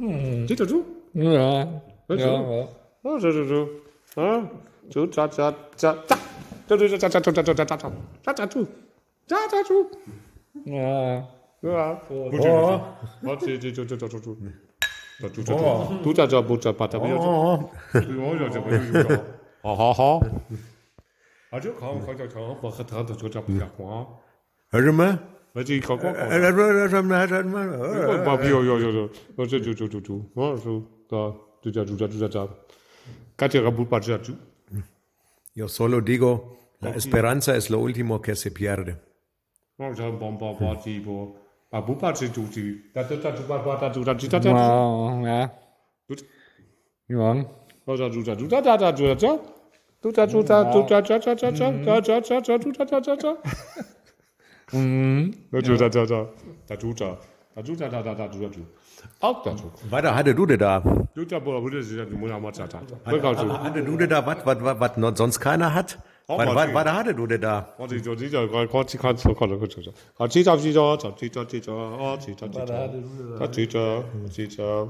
嗯，猪得猪。嗯啊，记得住。啊，记得住。啊，就炸炸炸炸，炸炸炸炸炸炸炸炸炸炸炸炸炸住，炸炸住。啊，对吧？不炸，我直接就就炸炸住。炸住炸住，不炸炸不炸，把它不要炸。哦哦，要炸不要炸？好好好。啊，就看我看叫强，我和他都就炸不下光。还是没？Yo solo digo la esperanza es lo último que se pierde. Mhm. Da, da, da, da, da, tut er. Da tut er, da, da, da, da, da. Auch dazu. Weiter hatte du da. Hatte du da was, was, was sonst keiner hat? Weiter hatte du denn da. Weiter hatte du da.